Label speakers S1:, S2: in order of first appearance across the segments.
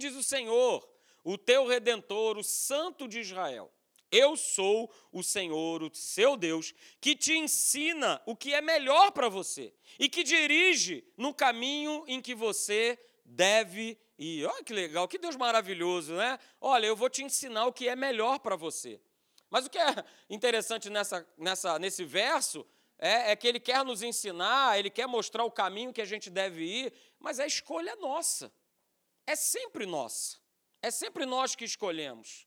S1: diz o Senhor, o teu redentor, o Santo de Israel. Eu sou o Senhor, o seu Deus, que te ensina o que é melhor para você e que dirige no caminho em que você deve ir. Olha que legal, que Deus maravilhoso, né? Olha, eu vou te ensinar o que é melhor para você. Mas o que é interessante nessa, nessa, nesse verso é, é, que ele quer nos ensinar, ele quer mostrar o caminho que a gente deve ir, mas a escolha é nossa. É sempre nossa. É sempre nós que escolhemos.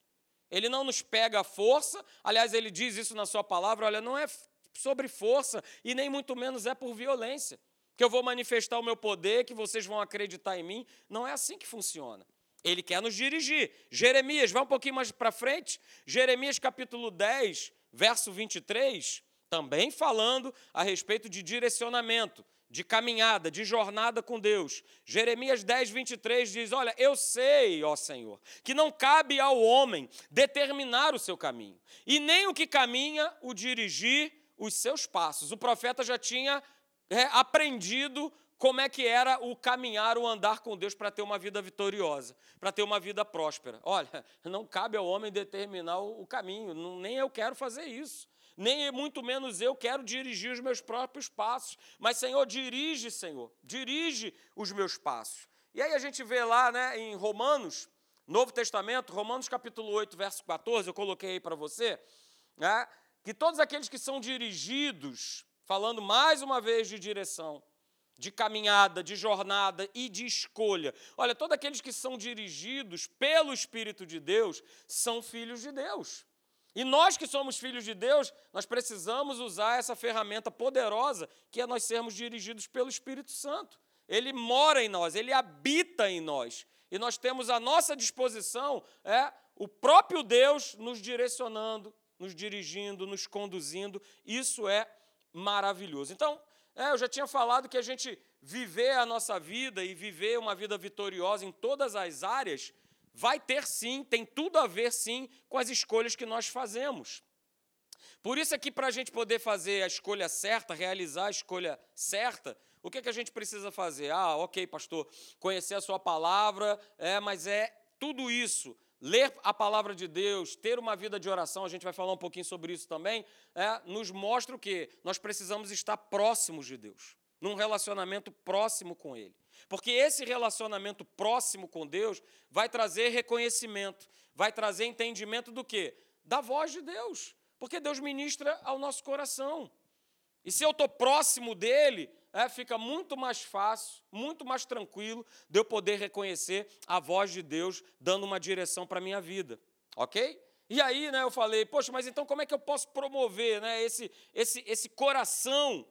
S1: Ele não nos pega a força, aliás, ele diz isso na sua palavra: olha, não é sobre força e nem muito menos é por violência, que eu vou manifestar o meu poder, que vocês vão acreditar em mim. Não é assim que funciona. Ele quer nos dirigir. Jeremias, vai um pouquinho mais para frente. Jeremias capítulo 10, verso 23, também falando a respeito de direcionamento de caminhada, de jornada com Deus. Jeremias 10, 23 diz: Olha, eu sei, ó Senhor, que não cabe ao homem determinar o seu caminho, e nem o que caminha o dirigir os seus passos. O profeta já tinha é, aprendido como é que era o caminhar, o andar com Deus para ter uma vida vitoriosa, para ter uma vida próspera. Olha, não cabe ao homem determinar o caminho, nem eu quero fazer isso nem muito menos eu quero dirigir os meus próprios passos. Mas, Senhor, dirige, Senhor, dirige os meus passos. E aí a gente vê lá né, em Romanos, Novo Testamento, Romanos capítulo 8, verso 14, eu coloquei aí para você, né, que todos aqueles que são dirigidos, falando mais uma vez de direção, de caminhada, de jornada e de escolha. Olha, todos aqueles que são dirigidos pelo Espírito de Deus são filhos de Deus. E nós que somos filhos de Deus, nós precisamos usar essa ferramenta poderosa que é nós sermos dirigidos pelo Espírito Santo. Ele mora em nós, ele habita em nós. E nós temos à nossa disposição é, o próprio Deus nos direcionando, nos dirigindo, nos conduzindo. Isso é maravilhoso. Então, é, eu já tinha falado que a gente viver a nossa vida e viver uma vida vitoriosa em todas as áreas vai ter sim, tem tudo a ver sim com as escolhas que nós fazemos. Por isso é que para a gente poder fazer a escolha certa, realizar a escolha certa, o que, é que a gente precisa fazer? Ah, ok, pastor, conhecer a sua palavra, é, mas é tudo isso. Ler a palavra de Deus, ter uma vida de oração, a gente vai falar um pouquinho sobre isso também, é, nos mostra o que? Nós precisamos estar próximos de Deus, num relacionamento próximo com Ele. Porque esse relacionamento próximo com Deus vai trazer reconhecimento, vai trazer entendimento do quê? Da voz de Deus. Porque Deus ministra ao nosso coração. E se eu estou próximo dele, é, fica muito mais fácil, muito mais tranquilo de eu poder reconhecer a voz de Deus dando uma direção para a minha vida. Ok? E aí, né, eu falei, poxa, mas então como é que eu posso promover né, esse, esse, esse coração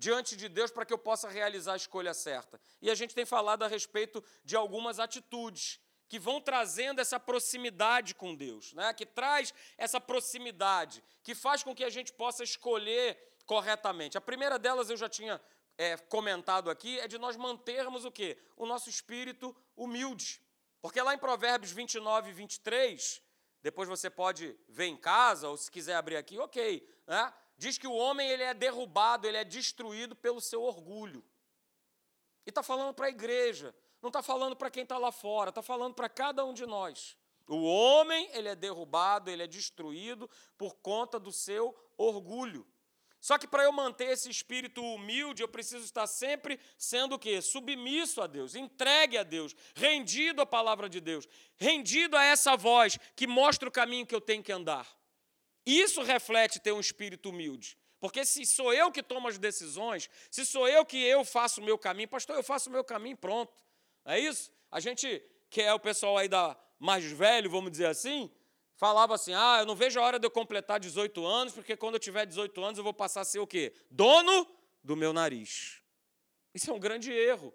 S1: diante de Deus para que eu possa realizar a escolha certa. E a gente tem falado a respeito de algumas atitudes que vão trazendo essa proximidade com Deus, né? que traz essa proximidade, que faz com que a gente possa escolher corretamente. A primeira delas eu já tinha é, comentado aqui, é de nós mantermos o quê? O nosso espírito humilde. Porque lá em Provérbios 29 e 23, depois você pode ver em casa, ou se quiser abrir aqui, ok. Né? Diz que o homem ele é derrubado, ele é destruído pelo seu orgulho. E está falando para a igreja, não está falando para quem está lá fora, está falando para cada um de nós. O homem ele é derrubado, ele é destruído por conta do seu orgulho. Só que para eu manter esse espírito humilde, eu preciso estar sempre sendo o quê? Submisso a Deus, entregue a Deus, rendido à palavra de Deus, rendido a essa voz que mostra o caminho que eu tenho que andar. Isso reflete ter um espírito humilde. Porque se sou eu que tomo as decisões, se sou eu que eu faço o meu caminho, pastor, eu faço o meu caminho, pronto. É isso? A gente, que é o pessoal aí da mais velho, vamos dizer assim, falava assim: ah, eu não vejo a hora de eu completar 18 anos, porque quando eu tiver 18 anos eu vou passar a ser o quê? Dono do meu nariz. Isso é um grande erro.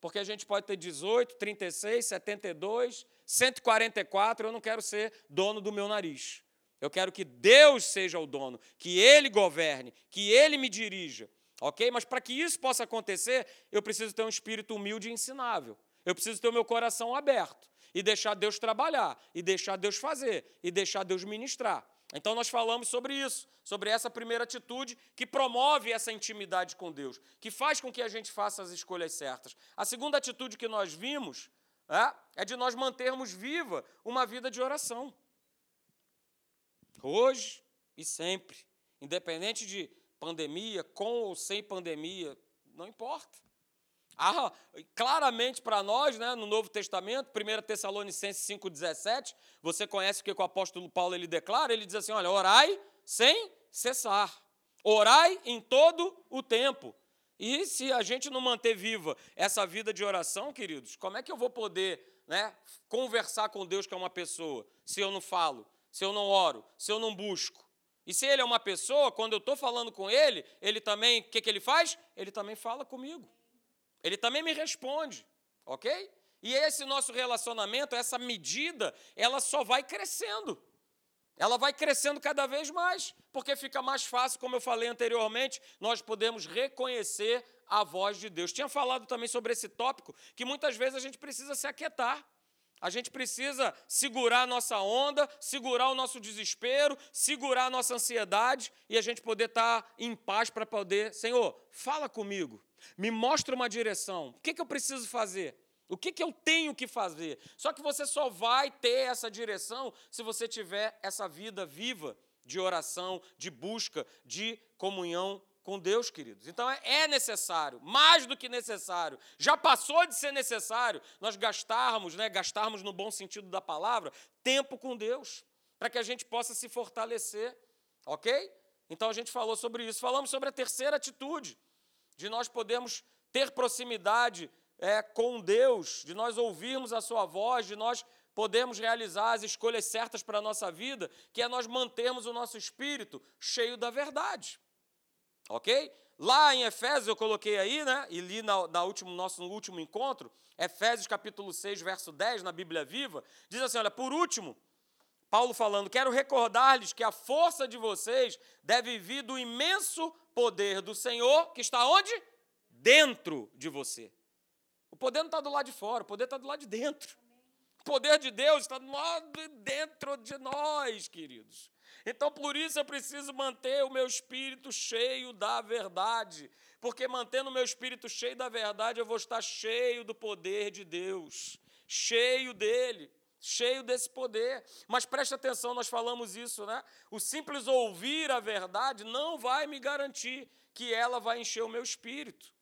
S1: Porque a gente pode ter 18, 36, 72, 144, eu não quero ser dono do meu nariz. Eu quero que Deus seja o dono, que Ele governe, que Ele me dirija. Ok? Mas para que isso possa acontecer, eu preciso ter um espírito humilde e ensinável. Eu preciso ter o meu coração aberto e deixar Deus trabalhar, e deixar Deus fazer, e deixar Deus ministrar. Então nós falamos sobre isso, sobre essa primeira atitude que promove essa intimidade com Deus, que faz com que a gente faça as escolhas certas. A segunda atitude que nós vimos é, é de nós mantermos viva uma vida de oração. Hoje e sempre, independente de pandemia, com ou sem pandemia, não importa. Ah, claramente para nós, né, no Novo Testamento, 1 Tessalonicenses 5,17, você conhece o que o apóstolo Paulo ele declara? Ele diz assim: olha, orai sem cessar, orai em todo o tempo. E se a gente não manter viva essa vida de oração, queridos, como é que eu vou poder né, conversar com Deus que é uma pessoa, se eu não falo, se eu não oro, se eu não busco? E se ele é uma pessoa, quando eu estou falando com ele, ele também, o que, que ele faz? Ele também fala comigo. Ele também me responde, ok? E esse nosso relacionamento, essa medida, ela só vai crescendo. Ela vai crescendo cada vez mais, porque fica mais fácil, como eu falei anteriormente, nós podemos reconhecer a voz de Deus. Tinha falado também sobre esse tópico, que muitas vezes a gente precisa se aquietar. A gente precisa segurar a nossa onda, segurar o nosso desespero, segurar a nossa ansiedade e a gente poder estar em paz para poder, Senhor, fala comigo, me mostra uma direção. O que, que eu preciso fazer? O que, que eu tenho que fazer? Só que você só vai ter essa direção se você tiver essa vida viva de oração, de busca, de comunhão com Deus, queridos. Então é, é necessário, mais do que necessário. Já passou de ser necessário nós gastarmos, né, gastarmos no bom sentido da palavra, tempo com Deus, para que a gente possa se fortalecer, ok? Então a gente falou sobre isso. Falamos sobre a terceira atitude de nós podermos ter proximidade é, com Deus, de nós ouvirmos a Sua voz, de nós podermos realizar as escolhas certas para a nossa vida, que é nós mantermos o nosso espírito cheio da verdade. Ok? Lá em Efésios, eu coloquei aí, né? E li na, na último, nosso último encontro, Efésios capítulo 6, verso 10, na Bíblia Viva, diz assim: olha, por último, Paulo falando, quero recordar-lhes que a força de vocês deve vir do imenso poder do Senhor que está onde? Dentro de você. O poder não está do lado de fora, o poder está do lado de dentro. O poder de Deus está do lado de dentro de nós, queridos. Então, por isso eu preciso manter o meu espírito cheio da verdade, porque mantendo o meu espírito cheio da verdade, eu vou estar cheio do poder de Deus, cheio dele cheio desse poder. Mas preste atenção, nós falamos isso, né? O simples ouvir a verdade não vai me garantir que ela vai encher o meu espírito.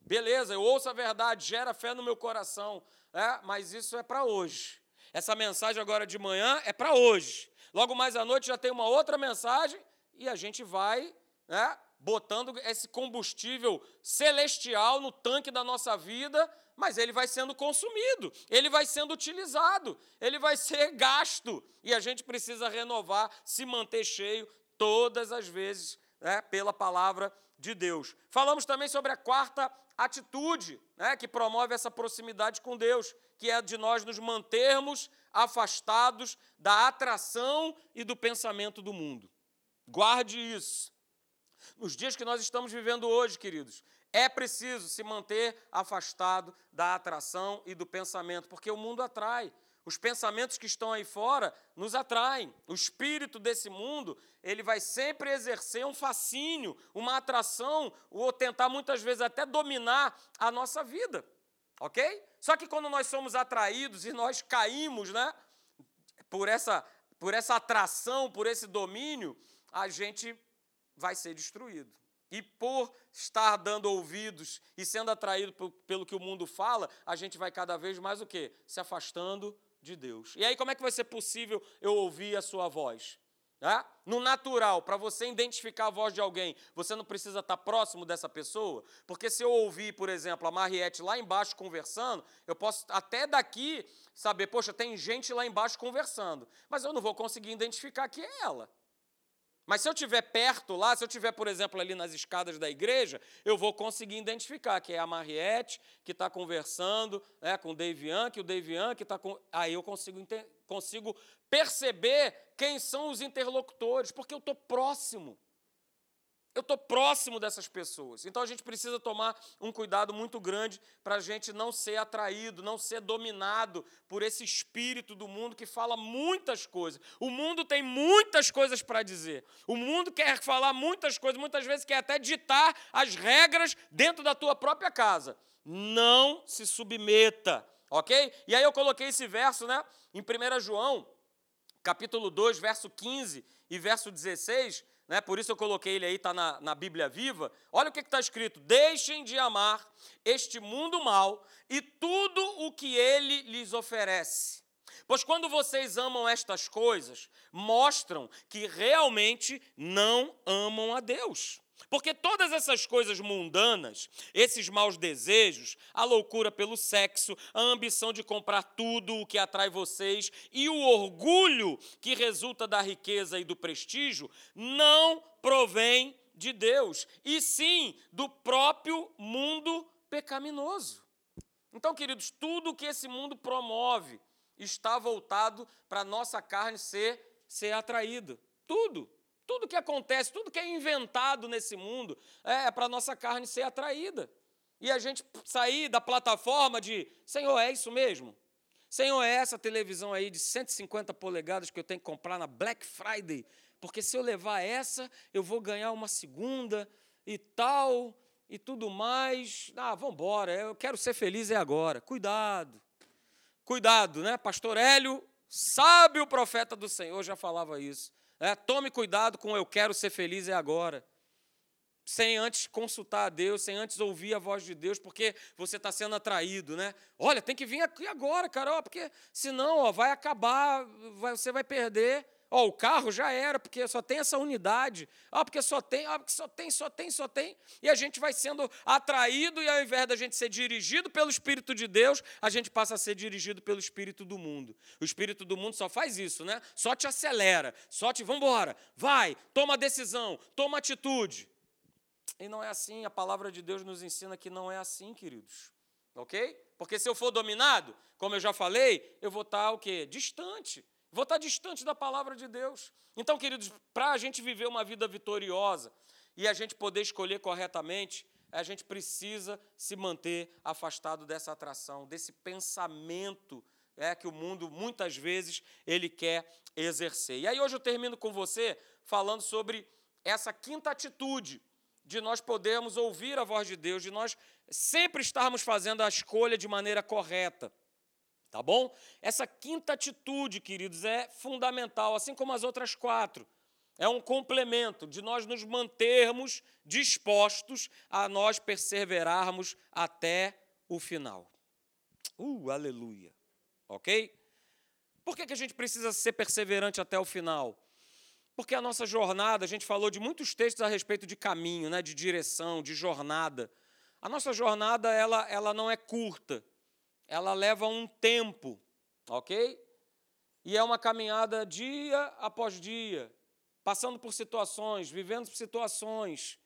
S1: Beleza, eu ouço a verdade, gera fé no meu coração, é, mas isso é para hoje. Essa mensagem agora de manhã é para hoje. Logo mais à noite já tem uma outra mensagem e a gente vai né, botando esse combustível celestial no tanque da nossa vida mas ele vai sendo consumido, ele vai sendo utilizado, ele vai ser gasto. E a gente precisa renovar, se manter cheio todas as vezes né, pela palavra de Deus. Falamos também sobre a quarta atitude né, que promove essa proximidade com Deus, que é de nós nos mantermos afastados da atração e do pensamento do mundo. Guarde isso. Nos dias que nós estamos vivendo hoje, queridos, é preciso se manter afastado da atração e do pensamento, porque o mundo atrai. Os pensamentos que estão aí fora nos atraem. O espírito desse mundo, ele vai sempre exercer um fascínio, uma atração, ou tentar muitas vezes até dominar a nossa vida. OK? Só que quando nós somos atraídos e nós caímos, né, por essa por essa atração, por esse domínio, a gente vai ser destruído. E por estar dando ouvidos e sendo atraído pelo que o mundo fala, a gente vai cada vez mais o quê? Se afastando de Deus. E aí como é que vai ser possível eu ouvir a sua voz? É? No natural, para você identificar a voz de alguém, você não precisa estar próximo dessa pessoa, porque se eu ouvir, por exemplo, a Mariette lá embaixo conversando, eu posso até daqui saber, poxa, tem gente lá embaixo conversando, mas eu não vou conseguir identificar que é ela. Mas se eu estiver perto lá, se eu estiver, por exemplo, ali nas escadas da igreja, eu vou conseguir identificar que é a Mariette que está conversando né, com o Davian, que o Davian que está com. Aí eu consigo, consigo perceber quem são os interlocutores, porque eu estou próximo. Eu estou próximo dessas pessoas. Então a gente precisa tomar um cuidado muito grande para a gente não ser atraído, não ser dominado por esse espírito do mundo que fala muitas coisas. O mundo tem muitas coisas para dizer. O mundo quer falar muitas coisas, muitas vezes quer até ditar as regras dentro da tua própria casa. Não se submeta ok? E aí eu coloquei esse verso, né, em 1 João, capítulo 2, verso 15 e verso 16, né, por isso eu coloquei ele aí, está na, na Bíblia Viva. Olha o que está escrito: Deixem de amar este mundo mal e tudo o que ele lhes oferece. Pois quando vocês amam estas coisas, mostram que realmente não amam a Deus. Porque todas essas coisas mundanas, esses maus desejos, a loucura pelo sexo, a ambição de comprar tudo o que atrai vocês e o orgulho que resulta da riqueza e do prestígio, não provém de Deus, e sim do próprio mundo pecaminoso. Então, queridos, tudo que esse mundo promove está voltado para a nossa carne ser, ser atraída. Tudo. Tudo que acontece, tudo que é inventado nesse mundo é, para a nossa carne ser atraída. E a gente sair da plataforma de, Senhor, é isso mesmo? Senhor, é essa televisão aí de 150 polegadas que eu tenho que comprar na Black Friday, porque se eu levar essa, eu vou ganhar uma segunda e tal, e tudo mais. Ah, vamos embora, eu quero ser feliz é agora. Cuidado. Cuidado, né? Pastor Hélio, sabe o profeta do Senhor, já falava isso. É, tome cuidado com eu quero ser feliz é agora. Sem antes consultar a Deus, sem antes ouvir a voz de Deus, porque você está sendo atraído, né? Olha, tem que vir aqui agora, cara, ó, porque senão ó, vai acabar, vai, você vai perder. Ó, o carro já era, porque só tem essa unidade. Ah, porque só tem, ah, porque só tem, só tem, só tem. E a gente vai sendo atraído, e ao invés da gente ser dirigido pelo Espírito de Deus, a gente passa a ser dirigido pelo Espírito do mundo. O Espírito do mundo só faz isso, né? Só te acelera, só te, vambora, vai, toma decisão, toma atitude. E não é assim, a palavra de Deus nos ensina que não é assim, queridos. Ok? Porque se eu for dominado, como eu já falei, eu vou estar o quê? Distante Vou estar distante da palavra de Deus. Então, queridos, para a gente viver uma vida vitoriosa e a gente poder escolher corretamente, a gente precisa se manter afastado dessa atração, desse pensamento é que o mundo muitas vezes ele quer exercer. E aí hoje eu termino com você falando sobre essa quinta atitude de nós podermos ouvir a voz de Deus, de nós sempre estarmos fazendo a escolha de maneira correta. Tá bom? Essa quinta atitude, queridos, é fundamental, assim como as outras quatro. É um complemento de nós nos mantermos dispostos a nós perseverarmos até o final. Uh, aleluia. Ok? Por que, que a gente precisa ser perseverante até o final? Porque a nossa jornada, a gente falou de muitos textos a respeito de caminho, né, de direção, de jornada. A nossa jornada ela, ela não é curta ela leva um tempo, ok? E é uma caminhada dia após dia, passando por situações, vivendo situações.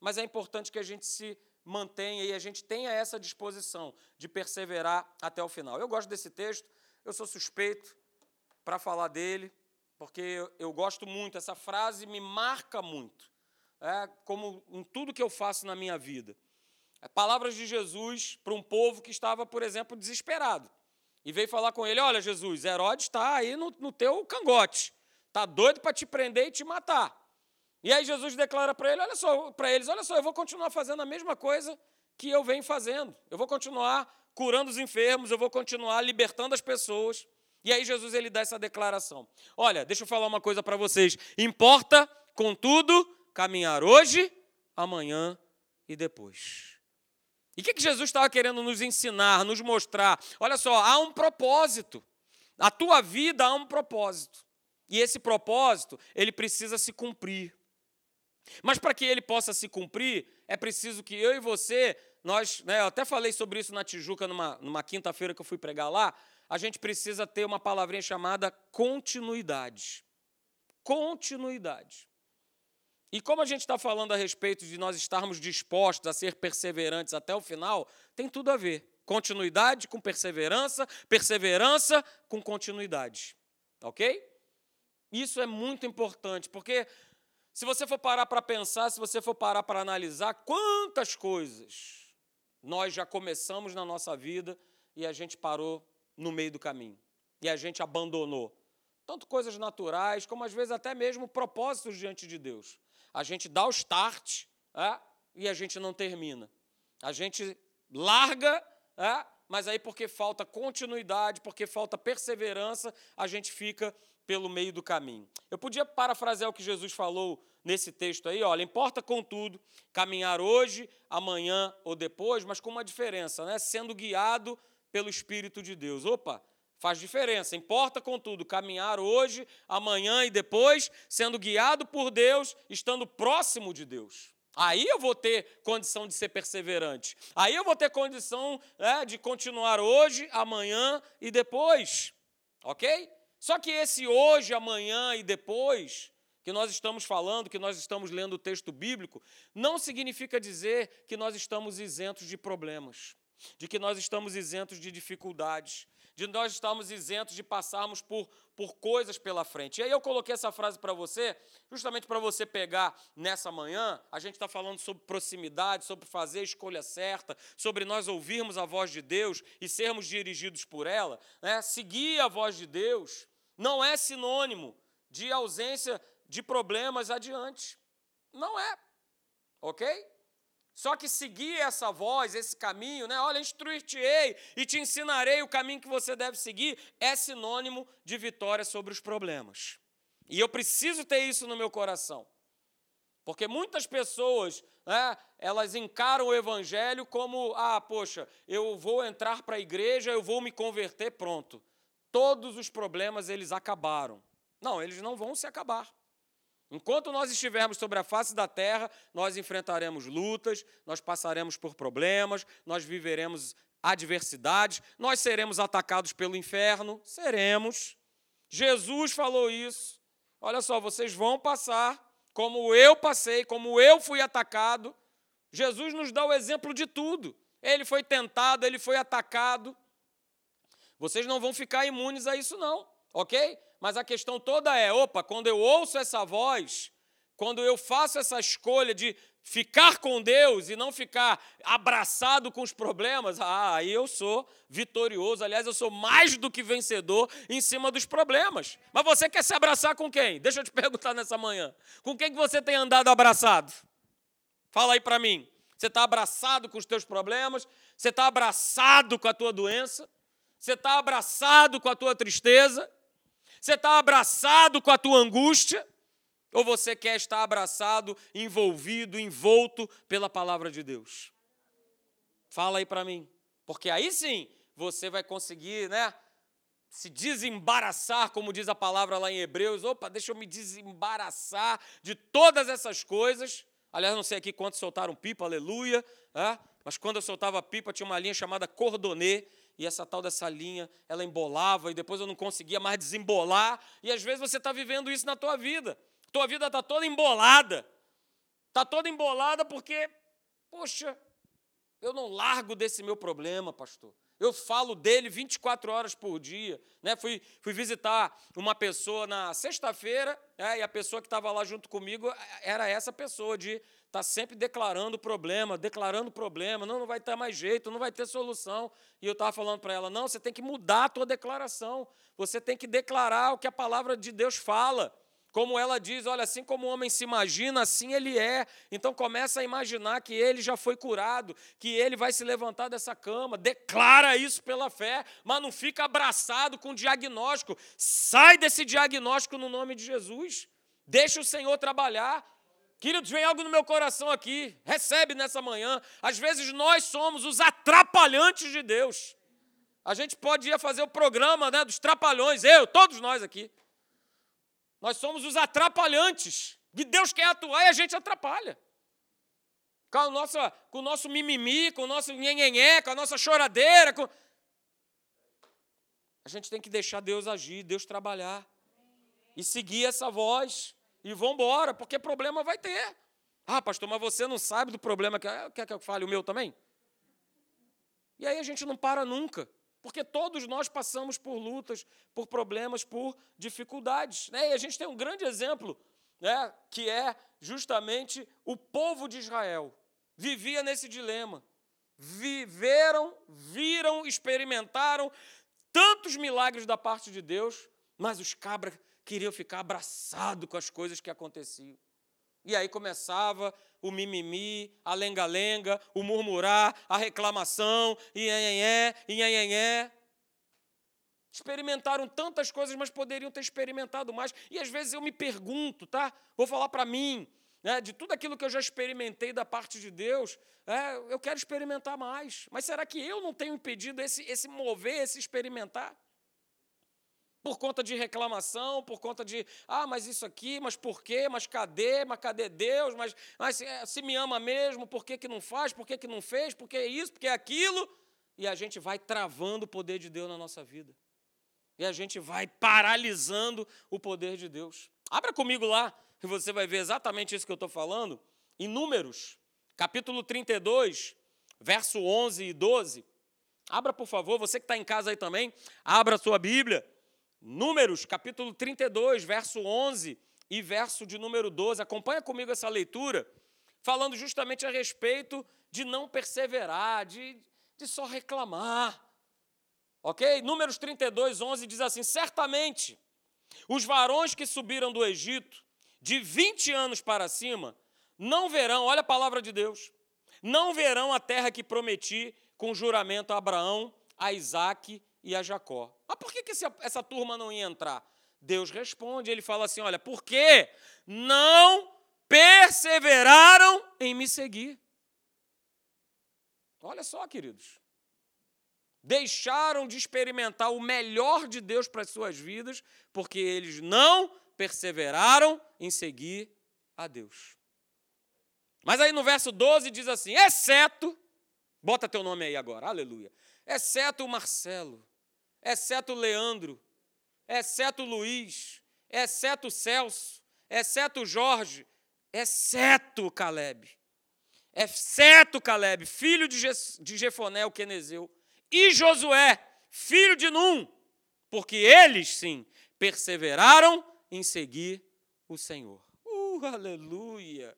S1: Mas é importante que a gente se mantenha e a gente tenha essa disposição de perseverar até o final. Eu gosto desse texto, eu sou suspeito para falar dele, porque eu, gosto muito, essa frase me marca muito, é, como em tudo que eu faço na minha vida. É palavras de Jesus para um povo que estava, por exemplo, desesperado. E veio falar com ele: Olha, Jesus, Herodes está aí no, no teu cangote. Está doido para te prender e te matar. E aí Jesus declara para ele, olha só, para eles, olha só, eu vou continuar fazendo a mesma coisa que eu venho fazendo. Eu vou continuar curando os enfermos, eu vou continuar libertando as pessoas. E aí Jesus ele dá essa declaração. Olha, deixa eu falar uma coisa para vocês. Importa, contudo, caminhar hoje, amanhã e depois. E o que, que Jesus estava querendo nos ensinar, nos mostrar? Olha só, há um propósito. A tua vida há um propósito. E esse propósito, ele precisa se cumprir. Mas para que ele possa se cumprir, é preciso que eu e você, nós, né, eu até falei sobre isso na Tijuca, numa, numa quinta-feira que eu fui pregar lá, a gente precisa ter uma palavrinha chamada continuidade. Continuidade. E como a gente está falando a respeito de nós estarmos dispostos a ser perseverantes até o final, tem tudo a ver. Continuidade com perseverança, perseverança com continuidade. Ok? Isso é muito importante, porque se você for parar para pensar, se você for parar para analisar, quantas coisas nós já começamos na nossa vida e a gente parou no meio do caminho. E a gente abandonou. Tanto coisas naturais, como às vezes até mesmo propósitos diante de Deus a gente dá o start é, e a gente não termina. A gente larga é, mas aí porque falta continuidade, porque falta perseverança, a gente fica pelo meio do caminho. Eu podia parafrasear o que Jesus falou nesse texto aí, olha, importa contudo caminhar hoje, amanhã ou depois, mas com uma diferença, né? Sendo guiado pelo Espírito de Deus. Opa, faz diferença. Importa contudo caminhar hoje, amanhã e depois, sendo guiado por Deus, estando próximo de Deus. Aí eu vou ter condição de ser perseverante. Aí eu vou ter condição né, de continuar hoje, amanhã e depois. Ok? Só que esse hoje, amanhã e depois, que nós estamos falando, que nós estamos lendo o texto bíblico, não significa dizer que nós estamos isentos de problemas, de que nós estamos isentos de dificuldades, de nós estamos isentos de passarmos por, por coisas pela frente. E aí eu coloquei essa frase para você, justamente para você pegar nessa manhã. A gente está falando sobre proximidade, sobre fazer a escolha certa, sobre nós ouvirmos a voz de Deus e sermos dirigidos por ela. Né? Seguir a voz de Deus não é sinônimo de ausência de problemas adiante. Não é. Ok? Só que seguir essa voz, esse caminho, né? Olha, instruir-te-ei e te ensinarei o caminho que você deve seguir, é sinônimo de vitória sobre os problemas. E eu preciso ter isso no meu coração. Porque muitas pessoas, né, elas encaram o evangelho como, ah, poxa, eu vou entrar para a igreja, eu vou me converter, pronto. Todos os problemas eles acabaram. Não, eles não vão se acabar. Enquanto nós estivermos sobre a face da terra, nós enfrentaremos lutas, nós passaremos por problemas, nós viveremos adversidades, nós seremos atacados pelo inferno, seremos. Jesus falou isso. Olha só, vocês vão passar como eu passei, como eu fui atacado. Jesus nos dá o exemplo de tudo. Ele foi tentado, ele foi atacado. Vocês não vão ficar imunes a isso, não, ok? Mas a questão toda é: opa, quando eu ouço essa voz, quando eu faço essa escolha de ficar com Deus e não ficar abraçado com os problemas, ah, aí eu sou vitorioso. Aliás, eu sou mais do que vencedor em cima dos problemas. Mas você quer se abraçar com quem? Deixa eu te perguntar nessa manhã. Com quem que você tem andado abraçado? Fala aí para mim. Você está abraçado com os teus problemas? Você está abraçado com a tua doença? Você está abraçado com a tua tristeza? Você está abraçado com a tua angústia? Ou você quer estar abraçado, envolvido, envolto pela palavra de Deus? Fala aí para mim. Porque aí sim você vai conseguir, né? Se desembaraçar, como diz a palavra lá em Hebreus. Opa, deixa eu me desembaraçar de todas essas coisas. Aliás, não sei aqui quantos soltaram pipa, aleluia. É? Mas quando eu soltava pipa, tinha uma linha chamada cordonê e essa tal dessa linha, ela embolava e depois eu não conseguia mais desembolar. E às vezes você está vivendo isso na tua vida. Tua vida está toda embolada. Está toda embolada porque, poxa, eu não largo desse meu problema, pastor. Eu falo dele 24 horas por dia. Né? Fui, fui visitar uma pessoa na sexta-feira, né? e a pessoa que estava lá junto comigo era essa pessoa de está sempre declarando problema, declarando problema, não, não vai ter mais jeito, não vai ter solução. E eu estava falando para ela: não, você tem que mudar a tua declaração, você tem que declarar o que a palavra de Deus fala. Como ela diz, olha, assim como o homem se imagina, assim ele é. Então começa a imaginar que ele já foi curado, que ele vai se levantar dessa cama. Declara isso pela fé, mas não fica abraçado com diagnóstico. Sai desse diagnóstico no nome de Jesus. Deixa o Senhor trabalhar. Queridos, vem algo no meu coração aqui. Recebe nessa manhã. Às vezes nós somos os atrapalhantes de Deus. A gente pode ir fazer o programa né, dos trapalhões, eu, todos nós aqui. Nós somos os atrapalhantes. E Deus quer atuar e a gente atrapalha. Com, a nossa, com o nosso mimimi, com o nosso nhenhenhé, com a nossa choradeira. Com... A gente tem que deixar Deus agir, Deus trabalhar. E seguir essa voz e vão embora, porque problema vai ter. Ah, pastor, mas você não sabe do problema que é. Quer que eu fale o meu também? E aí a gente não para nunca, porque todos nós passamos por lutas, por problemas, por dificuldades. Né? E a gente tem um grande exemplo, né, que é justamente o povo de Israel. Vivia nesse dilema. Viveram, viram, experimentaram tantos milagres da parte de Deus, mas os cabras queriam ficar abraçado com as coisas que aconteciam. E aí começava o mimimi, a lenga-lenga, o murmurar, a reclamação, e é, e é. Experimentaram tantas coisas, mas poderiam ter experimentado mais. E às vezes eu me pergunto, tá? Vou falar para mim, né, de tudo aquilo que eu já experimentei da parte de Deus, é, eu quero experimentar mais. Mas será que eu não tenho impedido esse, esse mover, esse experimentar? Por conta de reclamação, por conta de, ah, mas isso aqui, mas por quê, mas cadê, mas cadê Deus, mas, mas é, se me ama mesmo, por que, que não faz, por que, que não fez, por que isso, por que aquilo, e a gente vai travando o poder de Deus na nossa vida, e a gente vai paralisando o poder de Deus. Abra comigo lá, e você vai ver exatamente isso que eu estou falando, em Números, capítulo 32, verso 11 e 12. Abra, por favor, você que está em casa aí também, abra a sua Bíblia. Números, capítulo 32, verso 11 e verso de número 12. Acompanha comigo essa leitura, falando justamente a respeito de não perseverar, de, de só reclamar. Ok? Números 32, 11 diz assim: Certamente os varões que subiram do Egito, de 20 anos para cima, não verão, olha a palavra de Deus, não verão a terra que prometi com juramento a Abraão, a Isaque e a Jacó. Mas por que, que essa turma não ia entrar? Deus responde, ele fala assim: olha, porque não perseveraram em me seguir. Olha só, queridos. Deixaram de experimentar o melhor de Deus para as suas vidas, porque eles não perseveraram em seguir a Deus. Mas aí no verso 12 diz assim: exceto, bota teu nome aí agora, aleluia, exceto o Marcelo, exceto Leandro, exceto Luiz, exceto Celso, exceto Jorge, exceto Caleb, exceto Caleb, filho de, Jefoné, o quenezeu, e Josué, filho de Num, porque eles, sim, perseveraram em seguir o Senhor. Uh, aleluia!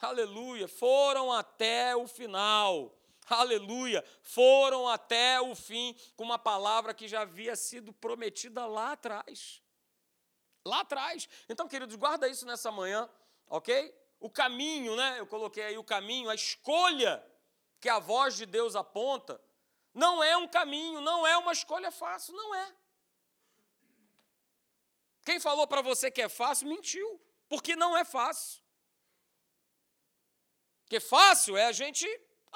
S1: Aleluia! Foram até o final aleluia, foram até o fim com uma palavra que já havia sido prometida lá atrás. Lá atrás. Então, queridos, guarda isso nessa manhã, ok? O caminho, né? Eu coloquei aí o caminho, a escolha que a voz de Deus aponta, não é um caminho, não é uma escolha fácil, não é. Quem falou para você que é fácil, mentiu, porque não é fácil. Porque fácil é a gente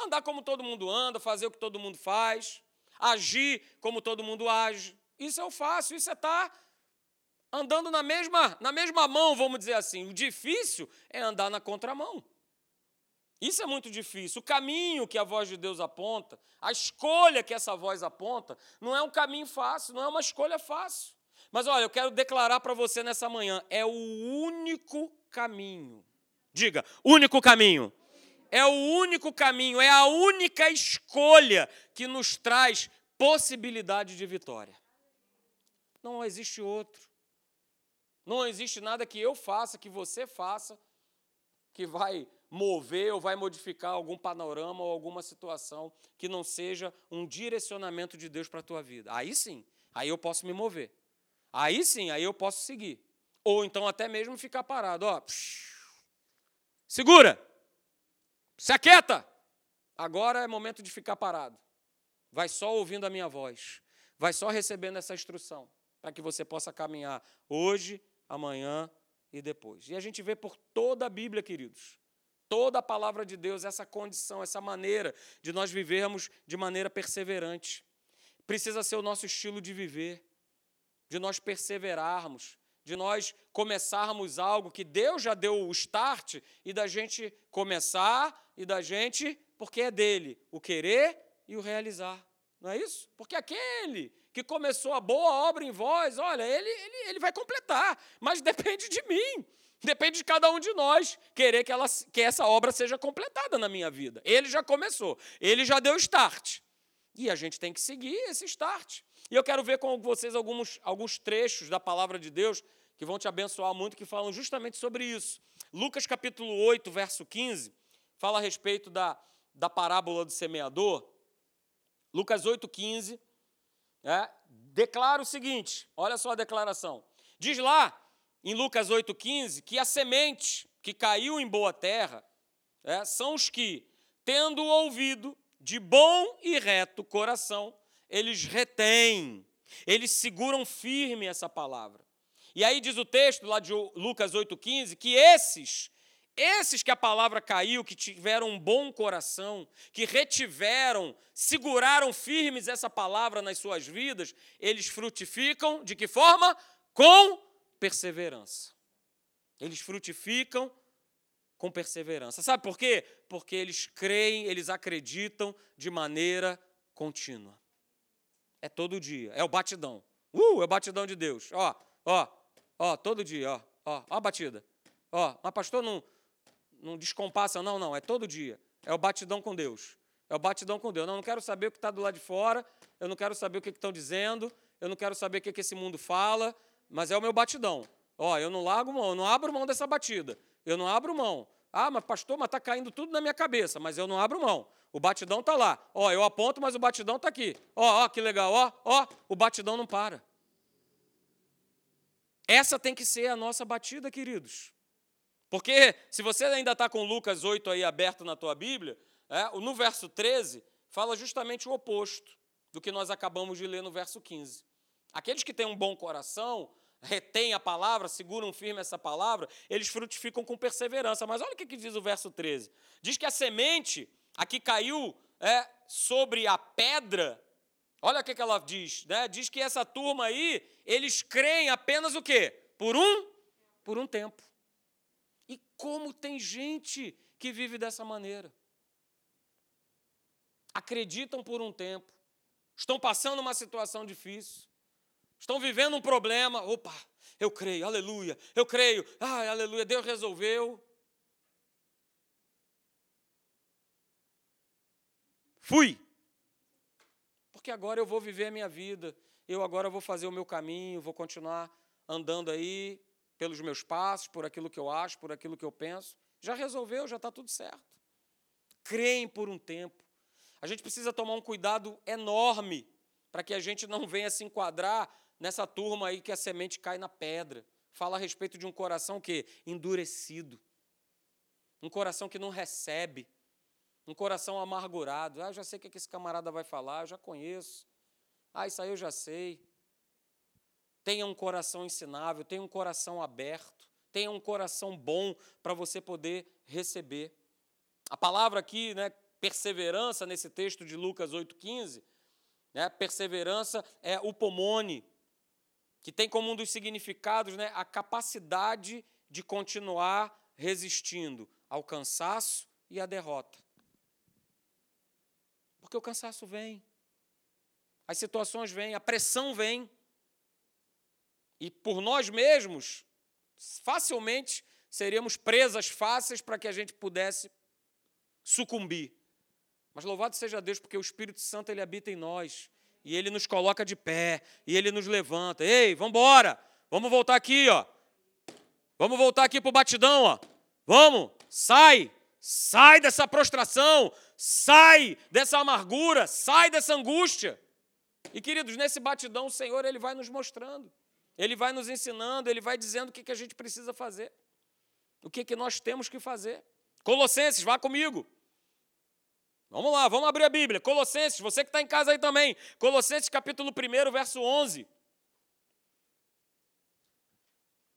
S1: Andar como todo mundo anda, fazer o que todo mundo faz, agir como todo mundo age. Isso é o fácil, isso é estar tá andando na mesma, na mesma mão, vamos dizer assim. O difícil é andar na contramão. Isso é muito difícil. O caminho que a voz de Deus aponta, a escolha que essa voz aponta, não é um caminho fácil, não é uma escolha fácil. Mas olha, eu quero declarar para você nessa manhã: é o único caminho. Diga, único caminho é o único caminho, é a única escolha que nos traz possibilidade de vitória. Não existe outro. Não existe nada que eu faça, que você faça, que vai mover ou vai modificar algum panorama ou alguma situação que não seja um direcionamento de Deus para a tua vida. Aí sim, aí eu posso me mover. Aí sim, aí eu posso seguir. Ou então até mesmo ficar parado, ó. Segura! Se aquieta! Agora é momento de ficar parado. Vai só ouvindo a minha voz. Vai só recebendo essa instrução para que você possa caminhar hoje, amanhã e depois. E a gente vê por toda a Bíblia, queridos, toda a palavra de Deus, essa condição, essa maneira de nós vivermos de maneira perseverante. Precisa ser o nosso estilo de viver, de nós perseverarmos, de nós começarmos algo que Deus já deu o start e da gente começar e da gente, porque é dele, o querer e o realizar. Não é isso? Porque aquele que começou a boa obra em vós, olha, ele, ele, ele vai completar, mas depende de mim. Depende de cada um de nós querer que, ela, que essa obra seja completada na minha vida. Ele já começou, ele já deu start. E a gente tem que seguir esse start. E eu quero ver com vocês alguns, alguns trechos da palavra de Deus que vão te abençoar muito, que falam justamente sobre isso. Lucas capítulo 8, verso 15, fala a respeito da, da parábola do semeador. Lucas 8, 15, é, declara o seguinte: olha só a declaração. Diz lá em Lucas 8,15 que a semente que caiu em boa terra é, são os que, tendo ouvido de bom e reto coração, eles retêm, eles seguram firme essa palavra. E aí diz o texto lá de Lucas 8,15 que esses, esses que a palavra caiu, que tiveram um bom coração, que retiveram, seguraram firmes essa palavra nas suas vidas, eles frutificam de que forma? Com perseverança. Eles frutificam com perseverança. Sabe por quê? Porque eles creem, eles acreditam de maneira contínua. É todo dia, é o batidão. Uh, é o batidão de Deus. Ó, ó, ó, todo dia, ó, ó, ó a batida. Ó, mas pastor não, não descompassa, não, não, é todo dia. É o batidão com Deus. É o batidão com Deus. Não, eu não quero saber o que está do lado de fora, eu não quero saber o que estão dizendo, eu não quero saber o que, que esse mundo fala, mas é o meu batidão. Ó, eu não largo mão, eu não abro mão dessa batida. Eu não abro mão. Ah, mas pastor, mas está caindo tudo na minha cabeça, mas eu não abro mão. O batidão está lá. Ó, eu aponto, mas o batidão está aqui. Ó, ó, que legal. Ó, ó, o batidão não para. Essa tem que ser a nossa batida, queridos. Porque se você ainda está com Lucas 8 aí aberto na tua Bíblia, é, no verso 13, fala justamente o oposto do que nós acabamos de ler no verso 15. Aqueles que têm um bom coração, retêm a palavra, seguram firme essa palavra, eles frutificam com perseverança. Mas olha o que diz o verso 13. Diz que a semente, a que caiu é, sobre a pedra, olha o que ela diz, né? Diz que essa turma aí, eles creem apenas o quê? Por um? Por um tempo. E como tem gente que vive dessa maneira. Acreditam por um tempo, estão passando uma situação difícil, estão vivendo um problema, opa, eu creio, aleluia, eu creio, ai, aleluia, Deus resolveu. Fui. Porque agora eu vou viver a minha vida, eu agora vou fazer o meu caminho, vou continuar andando aí pelos meus passos, por aquilo que eu acho, por aquilo que eu penso. Já resolveu, já está tudo certo. Creem por um tempo. A gente precisa tomar um cuidado enorme para que a gente não venha se enquadrar nessa turma aí que a semente cai na pedra. Fala a respeito de um coração que endurecido. Um coração que não recebe. Um coração amargurado. Ah, já sei o que esse camarada vai falar, eu já conheço. Ah, isso aí eu já sei. Tenha um coração ensinável, tenha um coração aberto, tenha um coração bom para você poder receber. A palavra aqui, né, perseverança, nesse texto de Lucas 8,15, né, perseverança é o pomone, que tem como um dos significados né, a capacidade de continuar resistindo ao cansaço e à derrota. Porque o cansaço vem, as situações vêm, a pressão vem, e por nós mesmos, facilmente seríamos presas fáceis para que a gente pudesse sucumbir. Mas louvado seja Deus, porque o Espírito Santo ele habita em nós e ele nos coloca de pé, e ele nos levanta. Ei, vamos embora, vamos voltar aqui, ó. Vamos voltar aqui para o batidão, ó. Vamos, sai, sai dessa prostração, sai dessa amargura, sai dessa angústia. E queridos, nesse batidão o Senhor ele vai nos mostrando, ele vai nos ensinando, ele vai dizendo o que, que a gente precisa fazer, o que, que nós temos que fazer. Colossenses, vá comigo. Vamos lá, vamos abrir a Bíblia. Colossenses, você que está em casa aí também. Colossenses capítulo 1, verso 11.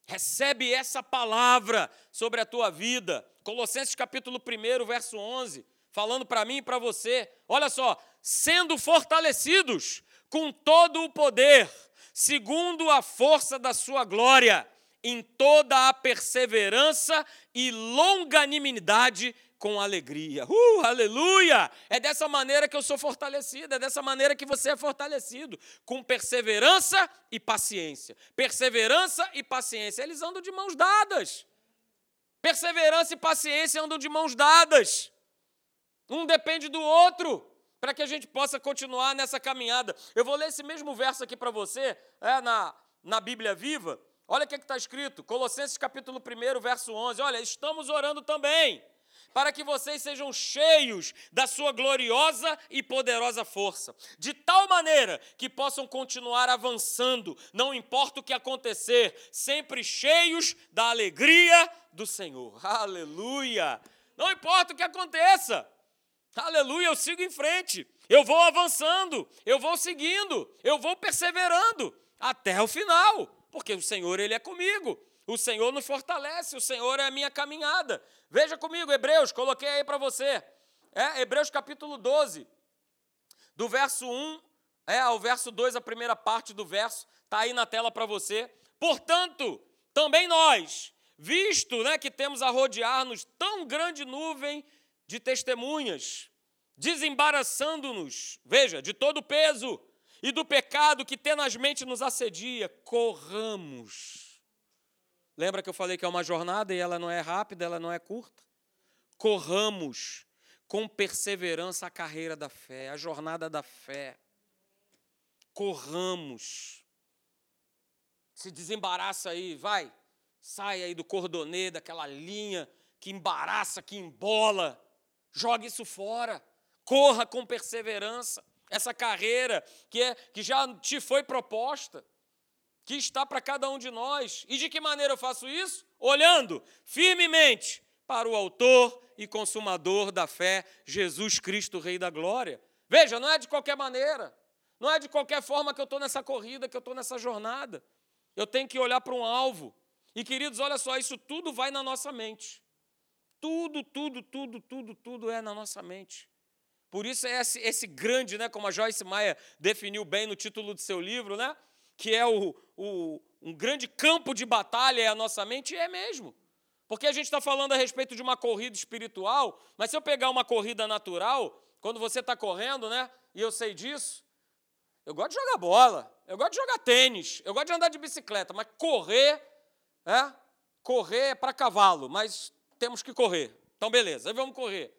S1: Recebe essa palavra sobre a tua vida. Colossenses capítulo 1, verso 11. Falando para mim e para você. Olha só. Sendo fortalecidos com todo o poder, segundo a força da sua glória, em toda a perseverança e longanimidade com alegria. Uh, aleluia! É dessa maneira que eu sou fortalecido, é dessa maneira que você é fortalecido, com perseverança e paciência. Perseverança e paciência, eles andam de mãos dadas. Perseverança e paciência andam de mãos dadas. Um depende do outro, para que a gente possa continuar nessa caminhada. Eu vou ler esse mesmo verso aqui para você, é, na, na Bíblia Viva. Olha o que está escrito, Colossenses capítulo 1, verso 11. Olha, estamos orando também para que vocês sejam cheios da sua gloriosa e poderosa força, de tal maneira que possam continuar avançando, não importa o que acontecer, sempre cheios da alegria do Senhor. Aleluia! Não importa o que aconteça. Aleluia, eu sigo em frente. Eu vou avançando, eu vou seguindo, eu vou perseverando até o final, porque o Senhor ele é comigo. O Senhor nos fortalece, o Senhor é a minha caminhada. Veja comigo, Hebreus, coloquei aí para você. É, Hebreus capítulo 12, do verso 1 é, ao verso 2, a primeira parte do verso, está aí na tela para você. Portanto, também nós, visto né, que temos a rodear-nos tão grande nuvem de testemunhas, desembaraçando-nos, veja, de todo o peso e do pecado que tenazmente nos assedia, corramos Lembra que eu falei que é uma jornada e ela não é rápida, ela não é curta? Corramos com perseverança a carreira da fé, a jornada da fé. Corramos. Se desembaraça aí, vai. Sai aí do cordonê, daquela linha que embaraça, que embola. Joga isso fora. Corra com perseverança. Essa carreira que, é, que já te foi proposta que está para cada um de nós. E de que maneira eu faço isso? Olhando firmemente para o Autor e Consumador da fé, Jesus Cristo, Rei da Glória. Veja, não é de qualquer maneira, não é de qualquer forma que eu estou nessa corrida, que eu estou nessa jornada. Eu tenho que olhar para um alvo. E queridos, olha só, isso tudo vai na nossa mente. Tudo, tudo, tudo, tudo, tudo é na nossa mente. Por isso é esse, esse grande, né, como a Joyce Maia definiu bem no título do seu livro, né? que é o, o, um grande campo de batalha é a nossa mente, é mesmo. Porque a gente está falando a respeito de uma corrida espiritual, mas se eu pegar uma corrida natural, quando você está correndo, né? E eu sei disso, eu gosto de jogar bola, eu gosto de jogar tênis, eu gosto de andar de bicicleta, mas correr, é? Correr é para cavalo, mas temos que correr. Então, beleza, aí vamos correr.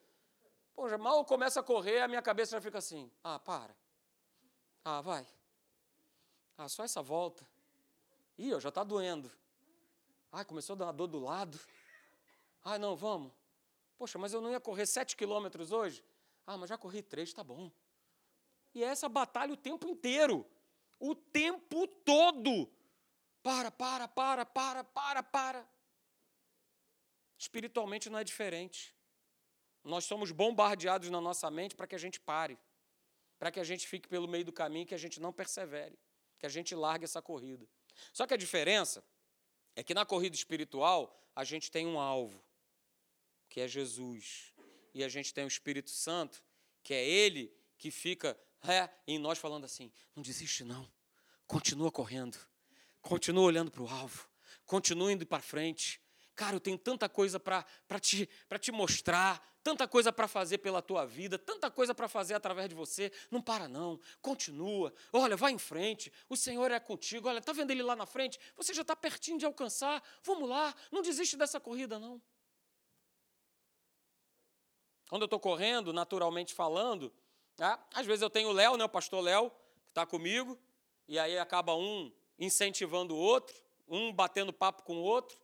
S1: Mal começa a correr, a minha cabeça já fica assim: ah, para. Ah, vai. Ah, só essa volta. Ih, já está doendo. Ai, começou a dar uma dor do lado. Ai, não, vamos. Poxa, mas eu não ia correr sete quilômetros hoje? Ah, mas já corri três, tá bom. E é essa batalha o tempo inteiro. O tempo todo. Para, para, para, para, para, para. Espiritualmente não é diferente. Nós somos bombardeados na nossa mente para que a gente pare, para que a gente fique pelo meio do caminho, que a gente não persevere que a gente largue essa corrida. Só que a diferença é que na corrida espiritual a gente tem um alvo, que é Jesus. E a gente tem o Espírito Santo, que é Ele que fica é, em nós falando assim: não desiste, não. Continua correndo. Continua olhando para o alvo. Continua indo para frente. Cara, eu tenho tanta coisa para te, te mostrar, tanta coisa para fazer pela tua vida, tanta coisa para fazer através de você. Não para, não. Continua. Olha, vai em frente. O Senhor é contigo. Olha, está vendo ele lá na frente? Você já está pertinho de alcançar. Vamos lá. Não desiste dessa corrida, não. Quando eu estou correndo, naturalmente falando, né, às vezes eu tenho o Léo, né, o pastor Léo, que está comigo, e aí acaba um incentivando o outro, um batendo papo com o outro.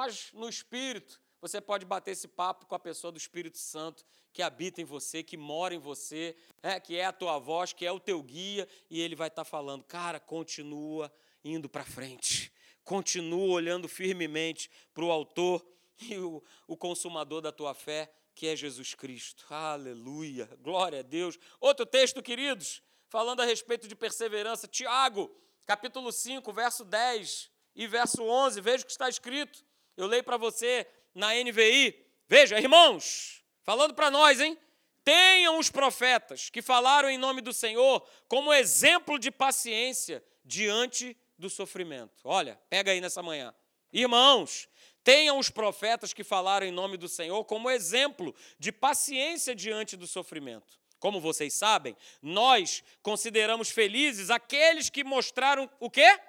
S1: Mas no espírito, você pode bater esse papo com a pessoa do Espírito Santo que habita em você, que mora em você, é, que é a tua voz, que é o teu guia, e ele vai estar tá falando, cara, continua indo para frente, continua olhando firmemente para o autor e o, o consumador da tua fé, que é Jesus Cristo. Aleluia, glória a Deus. Outro texto, queridos, falando a respeito de perseverança, Tiago, capítulo 5, verso 10 e verso 11, veja o que está escrito. Eu leio para você na NVI. Veja, irmãos, falando para nós, hein? Tenham os profetas que falaram em nome do Senhor como exemplo de paciência diante do sofrimento. Olha, pega aí nessa manhã. Irmãos, tenham os profetas que falaram em nome do Senhor como exemplo de paciência diante do sofrimento. Como vocês sabem, nós consideramos felizes aqueles que mostraram o quê?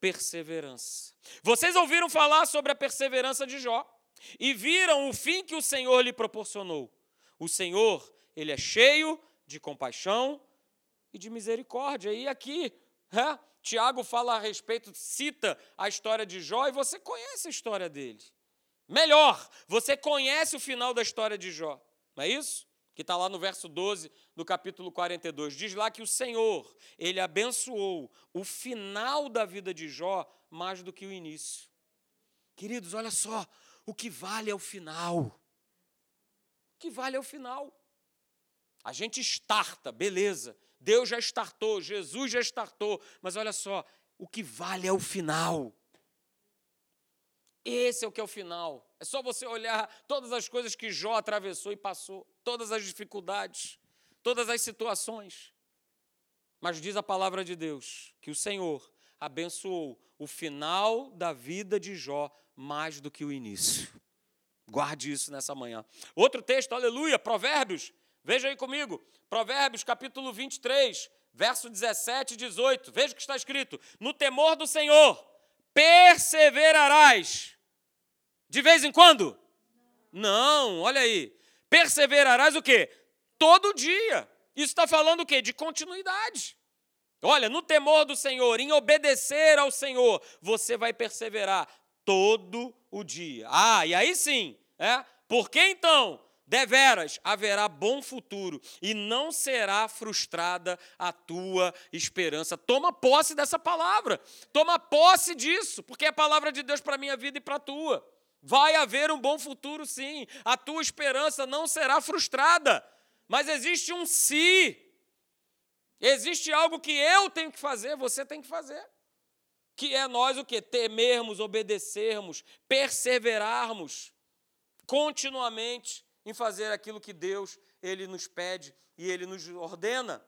S1: Perseverança. Vocês ouviram falar sobre a perseverança de Jó e viram o fim que o Senhor lhe proporcionou. O Senhor, ele é cheio de compaixão e de misericórdia. E aqui, é, Tiago fala a respeito, cita a história de Jó e você conhece a história dele. melhor. Você conhece o final da história de Jó, não é isso? Que está lá no verso 12 do capítulo 42. Diz lá que o Senhor, ele abençoou o final da vida de Jó mais do que o início. Queridos, olha só, o que vale é o final. O que vale é o final. A gente starta, beleza. Deus já startou, Jesus já startou, mas olha só, o que vale é o final. Esse é o que é o final. É só você olhar todas as coisas que Jó atravessou e passou, todas as dificuldades, todas as situações. Mas diz a palavra de Deus que o Senhor abençoou o final da vida de Jó mais do que o início. Guarde isso nessa manhã. Outro texto, aleluia, Provérbios. Veja aí comigo. Provérbios, capítulo 23, verso 17 e 18. Veja o que está escrito: No temor do Senhor perseverarás. De vez em quando? Não, olha aí. Perseverarás o quê? Todo dia. Isso está falando o quê? De continuidade. Olha, no temor do Senhor, em obedecer ao Senhor, você vai perseverar todo o dia. Ah, e aí sim, é? Porque então, deveras haverá bom futuro e não será frustrada a tua esperança. Toma posse dessa palavra. Toma posse disso, porque é a palavra de Deus para a minha vida e para a tua. Vai haver um bom futuro, sim. A tua esperança não será frustrada. Mas existe um se. Existe algo que eu tenho que fazer, você tem que fazer que é nós o que? Temermos, obedecermos, perseverarmos continuamente em fazer aquilo que Deus ele nos pede e ele nos ordena.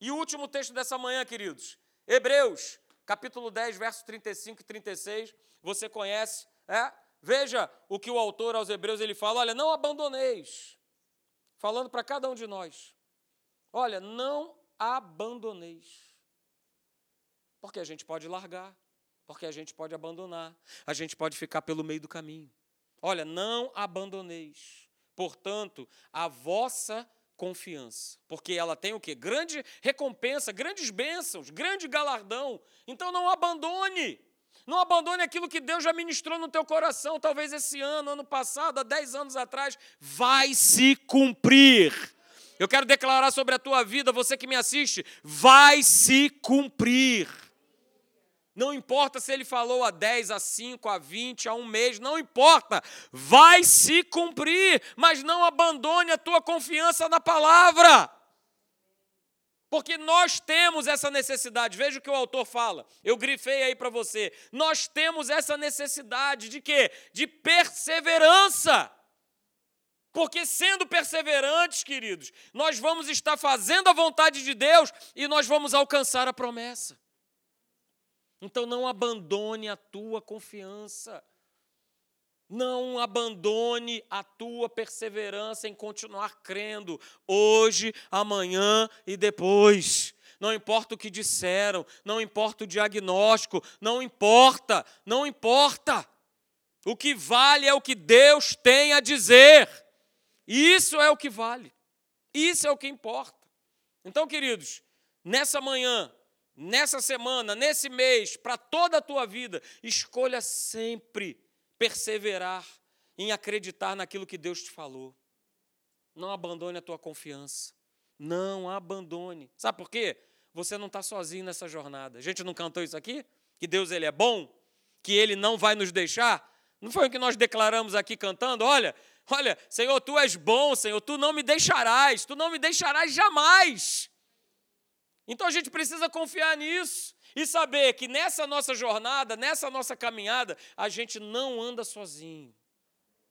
S1: E o último texto dessa manhã, queridos, Hebreus, capítulo 10, verso 35 e 36, você conhece, é? Veja o que o autor aos Hebreus ele fala, olha, não abandoneis. Falando para cada um de nós. Olha, não abandoneis. Porque a gente pode largar, porque a gente pode abandonar, a gente pode ficar pelo meio do caminho. Olha, não abandoneis, portanto, a vossa confiança, porque ela tem o que? Grande recompensa, grandes bênçãos, grande galardão. Então não abandone. Não abandone aquilo que Deus já ministrou no teu coração, talvez esse ano, ano passado, há 10 anos atrás, vai se cumprir. Eu quero declarar sobre a tua vida, você que me assiste, vai se cumprir. Não importa se ele falou a 10, a 5, a 20, a um mês, não importa. Vai se cumprir, mas não abandone a tua confiança na palavra. Porque nós temos essa necessidade. Veja o que o autor fala. Eu grifei aí para você. Nós temos essa necessidade de quê? De perseverança. Porque sendo perseverantes, queridos, nós vamos estar fazendo a vontade de Deus e nós vamos alcançar a promessa. Então não abandone a tua confiança. Não abandone a tua perseverança em continuar crendo hoje, amanhã e depois. Não importa o que disseram, não importa o diagnóstico, não importa, não importa. O que vale é o que Deus tem a dizer. Isso é o que vale. Isso é o que importa. Então, queridos, nessa manhã, nessa semana, nesse mês, para toda a tua vida, escolha sempre perseverar em acreditar naquilo que Deus te falou. Não abandone a tua confiança. Não abandone. Sabe por quê? Você não está sozinho nessa jornada. A gente não cantou isso aqui? Que Deus ele é bom, que ele não vai nos deixar. Não foi o que nós declaramos aqui cantando? Olha, olha, Senhor, tu és bom, Senhor, tu não me deixarás, tu não me deixarás jamais. Então a gente precisa confiar nisso e saber que nessa nossa jornada, nessa nossa caminhada, a gente não anda sozinho.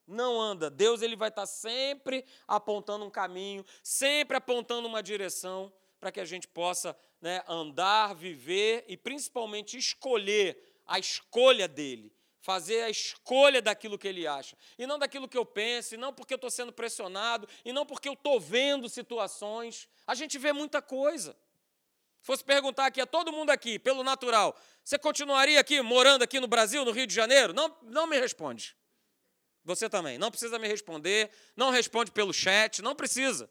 S1: Não anda. Deus ele vai estar sempre apontando um caminho, sempre apontando uma direção para que a gente possa né, andar, viver e principalmente escolher a escolha dele fazer a escolha daquilo que ele acha, e não daquilo que eu penso, e não porque eu estou sendo pressionado, e não porque eu estou vendo situações. A gente vê muita coisa fosse perguntar aqui a todo mundo aqui, pelo natural, você continuaria aqui, morando aqui no Brasil, no Rio de Janeiro? Não, não me responde. Você também. Não precisa me responder, não responde pelo chat, não precisa.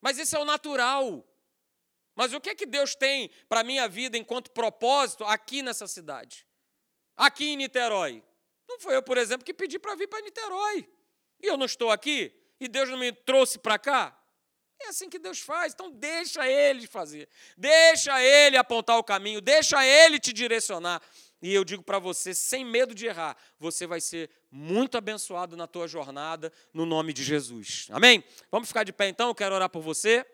S1: Mas isso é o natural. Mas o que é que Deus tem para a minha vida enquanto propósito aqui nessa cidade? Aqui em Niterói? Não foi eu, por exemplo, que pedi para vir para Niterói. E eu não estou aqui? E Deus não me trouxe para cá? É assim que Deus faz. Então deixa Ele fazer. Deixa Ele apontar o caminho. Deixa Ele te direcionar. E eu digo para você, sem medo de errar, você vai ser muito abençoado na tua jornada, no nome de Jesus. Amém? Vamos ficar de pé então, eu quero orar por você.